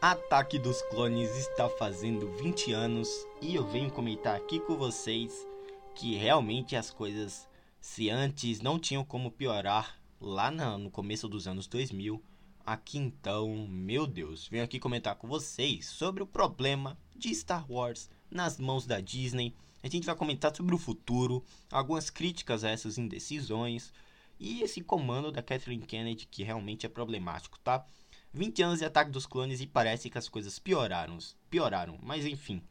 Ataque dos Clones está fazendo 20 anos e eu venho comentar aqui com vocês que realmente as coisas, se antes não tinham como piorar lá no começo dos anos 2000, aqui então, meu Deus, venho aqui comentar com vocês sobre o problema de Star Wars nas mãos da Disney. A gente vai comentar sobre o futuro, algumas críticas a essas indecisões e esse comando da Kathleen Kennedy que realmente é problemático, tá? 20 anos de ataque dos clones e parece que as coisas pioraram, pioraram, mas enfim.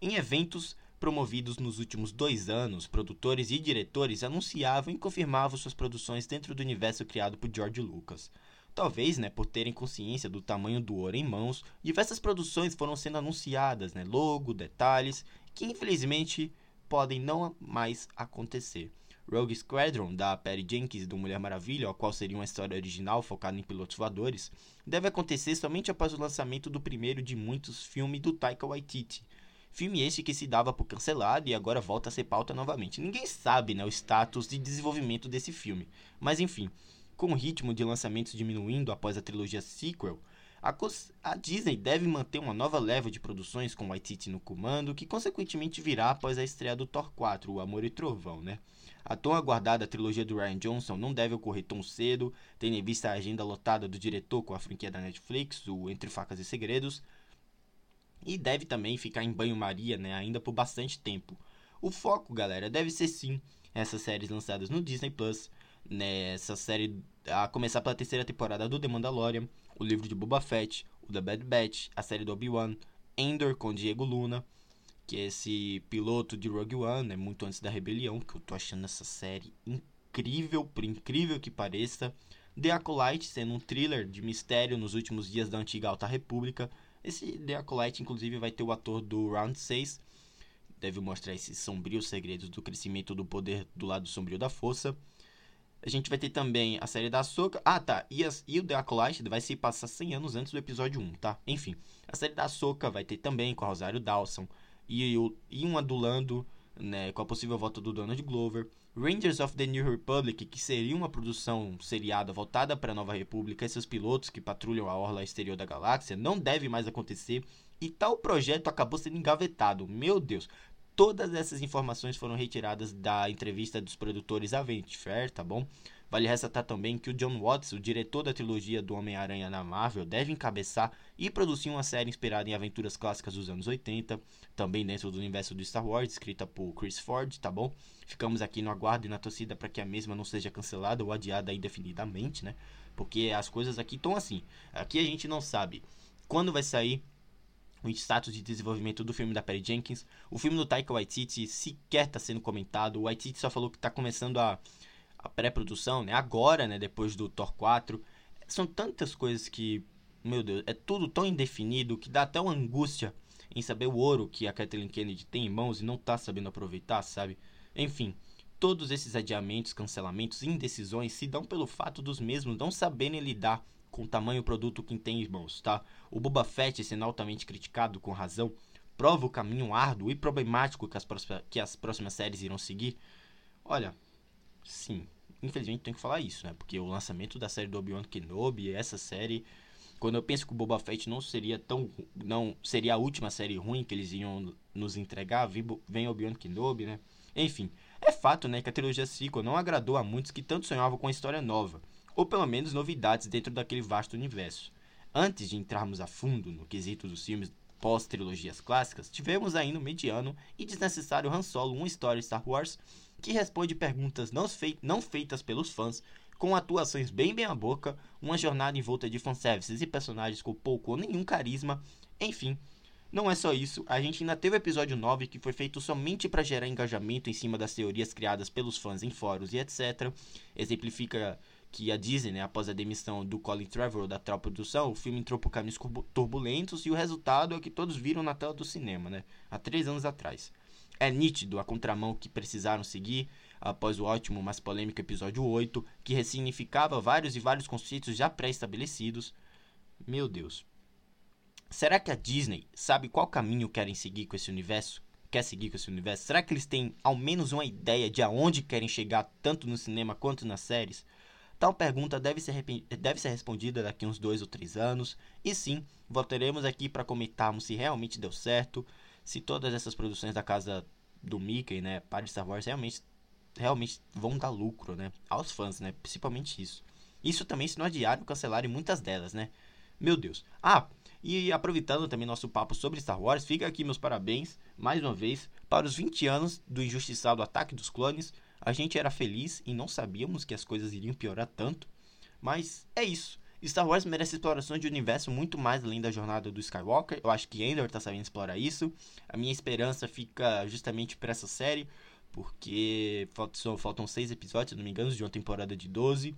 Em eventos promovidos nos últimos dois anos, produtores e diretores anunciavam e confirmavam suas produções dentro do universo criado por George Lucas. Talvez, né, por terem consciência do tamanho do ouro em mãos, diversas produções foram sendo anunciadas, né, logo, detalhes, que infelizmente podem não mais acontecer. Rogue Squadron, da Perry Jenkins do Mulher Maravilha, a qual seria uma história original focada em pilotos voadores, deve acontecer somente após o lançamento do primeiro de muitos filmes do Taika Waititi. Filme esse que se dava por cancelado e agora volta a ser pauta novamente. Ninguém sabe né, o status de desenvolvimento desse filme, mas enfim, com o ritmo de lançamentos diminuindo após a trilogia sequel, a, a, Disney deve manter uma nova leva de produções com Waititi no comando, que consequentemente virá após a estreia do Thor 4, O Amor e Trovão, né? A tão aguardada trilogia do Ryan Johnson não deve ocorrer tão cedo, tendo em vista a agenda lotada do diretor com a franquia da Netflix, o Entre Facas e Segredos, e deve também ficar em banho-maria né, ainda por bastante tempo. O foco, galera, deve ser sim essas séries lançadas no Disney Plus, nessa série a começar pela terceira temporada do The Mandalorian, o livro de Boba Fett, o The Bad Batch, a série do Obi-Wan, Endor com Diego Luna, que é esse piloto de Rogue One, né, muito antes da rebelião, que eu tô achando essa série incrível, por incrível que pareça. The Acolyte, sendo um thriller de mistério nos últimos dias da antiga Alta República. Esse The Acolyte, inclusive, vai ter o ator do Round 6. Deve mostrar esses sombrios segredos do crescimento do poder do lado sombrio da força. A gente vai ter também a série da Ahsoka. Ah, tá. E, as, e o The Acolyte vai se passar 100 anos antes do episódio 1, tá? Enfim. A série da Ahsoka vai ter também com a Rosário Dawson e, e um adulando né, com a possível volta do Donald Glover. Rangers of the New Republic, que seria uma produção seriada voltada para a Nova República e seus pilotos que patrulham a orla exterior da galáxia, não deve mais acontecer. E tal projeto acabou sendo engavetado. Meu Deus, todas essas informações foram retiradas da entrevista dos produtores Avent Fair, tá bom? Vale ressaltar também que o John Watts, o diretor da trilogia do Homem-Aranha na Marvel, deve encabeçar e produzir uma série inspirada em aventuras clássicas dos anos 80, também dentro do universo do Star Wars, escrita por Chris Ford, tá bom? Ficamos aqui no aguardo e na torcida para que a mesma não seja cancelada ou adiada indefinidamente, né? Porque as coisas aqui estão assim. Aqui a gente não sabe quando vai sair o status de desenvolvimento do filme da Perry Jenkins. O filme do Taika Waititi sequer está sendo comentado. O Waititi só falou que está começando a a pré-produção, né? Agora, né? Depois do Thor 4. São tantas coisas que, meu Deus, é tudo tão indefinido que dá até uma angústia em saber o ouro que a Kathleen Kennedy tem em mãos e não tá sabendo aproveitar, sabe? Enfim, todos esses adiamentos, cancelamentos indecisões se dão pelo fato dos mesmos não saberem lidar com o tamanho produto que tem em mãos, tá? O Boba Fett sendo altamente criticado com razão prova o caminho árduo e problemático que as, que as próximas séries irão seguir. Olha, sim, infelizmente tenho que falar isso, né? Porque o lançamento da série do Obi-Wan Kenobi, essa série, quando eu penso que o Boba Fett não seria tão não seria a última série ruim que eles iam nos entregar, vem Obi-Wan Kenobi, né? Enfim, é fato, né, que a trilogia sequel não agradou a muitos que tanto sonhavam com a história nova, ou pelo menos novidades dentro daquele vasto universo. Antes de entrarmos a fundo no quesito dos filmes pós-trilogias clássicas, tivemos ainda o mediano e desnecessário Han Solo, uma história Star Wars que responde perguntas não, fei não feitas pelos fãs, com atuações bem bem à boca, uma jornada em volta de fanservices e personagens com pouco ou nenhum carisma, enfim, Não é só isso, a gente ainda teve o episódio 9 que foi feito somente para gerar engajamento em cima das teorias criadas pelos fãs em fóruns e etc. Exemplifica que a Disney, né, após a demissão do Colin Trevorrow da tal produção, o filme entrou por caminhos turbulentos e o resultado é o que todos viram na tela do cinema, né, há três anos atrás. É nítido a contramão que precisaram seguir após o ótimo, mas polêmico episódio 8, que ressignificava vários e vários conceitos já pré-estabelecidos. Meu Deus. Será que a Disney sabe qual caminho querem seguir com esse universo? Quer seguir com esse universo? Será que eles têm ao menos uma ideia de aonde querem chegar, tanto no cinema quanto nas séries? Tal pergunta deve ser, deve ser respondida daqui uns dois ou três anos. E sim, voltaremos aqui para comentarmos se realmente deu certo, se todas essas produções da casa do Mickey, né, para Star Wars, realmente, realmente vão dar lucro, né, aos fãs, né, principalmente isso. Isso também se não adiaram cancelarem muitas delas, né. Meu Deus. Ah, e aproveitando também nosso papo sobre Star Wars, fica aqui meus parabéns, mais uma vez, para os 20 anos do injustiçado Ataque dos Clones. A gente era feliz e não sabíamos que as coisas iriam piorar tanto. Mas é isso. Star Wars merece explorações de universo muito mais além da jornada do Skywalker. Eu acho que Endor está sabendo explorar isso. A minha esperança fica justamente para essa série, porque faltam, faltam seis episódios, se não me engano, de uma temporada de 12.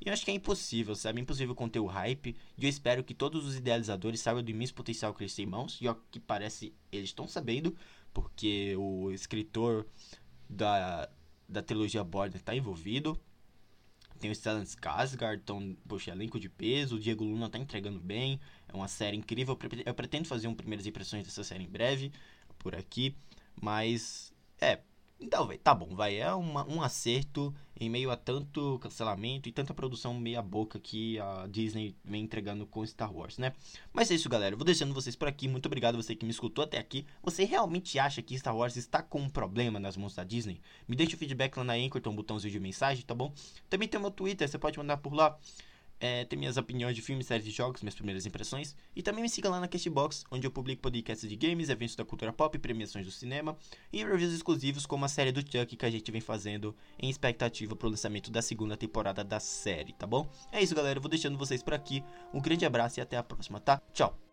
E eu acho que é impossível, sabe? É impossível conter o hype. E eu espero que todos os idealizadores saibam do imenso potencial que eles têm em mãos. E o que parece, eles estão sabendo. Porque o escritor da, da trilogia Border está envolvido. Tem o Stellan Skarsgård, então, poxa, elenco de peso. O Diego Luna tá entregando bem. É uma série incrível. Eu pretendo fazer um primeiras impressões dessa série em breve, por aqui. Mas, é, então, véio, tá bom, vai. É uma, um acerto em meio a tanto cancelamento e tanta produção meia-boca que a Disney vem entregando com Star Wars, né? Mas é isso, galera. vou deixando vocês por aqui. Muito obrigado você que me escutou até aqui. Você realmente acha que Star Wars está com um problema nas mãos da Disney? Me deixa o feedback lá na Anchor, tem um botãozinho de mensagem, tá bom? Também tem o meu Twitter, você pode mandar por lá. É, tem minhas opiniões de filmes, séries e jogos, minhas primeiras impressões. E também me siga lá na Castbox, onde eu publico podcasts de games, eventos da cultura pop, premiações do cinema e reviews exclusivos como a série do Chuck que a gente vem fazendo em expectativa pro lançamento da segunda temporada da série, tá bom? É isso, galera. Eu vou deixando vocês por aqui. Um grande abraço e até a próxima, tá? Tchau!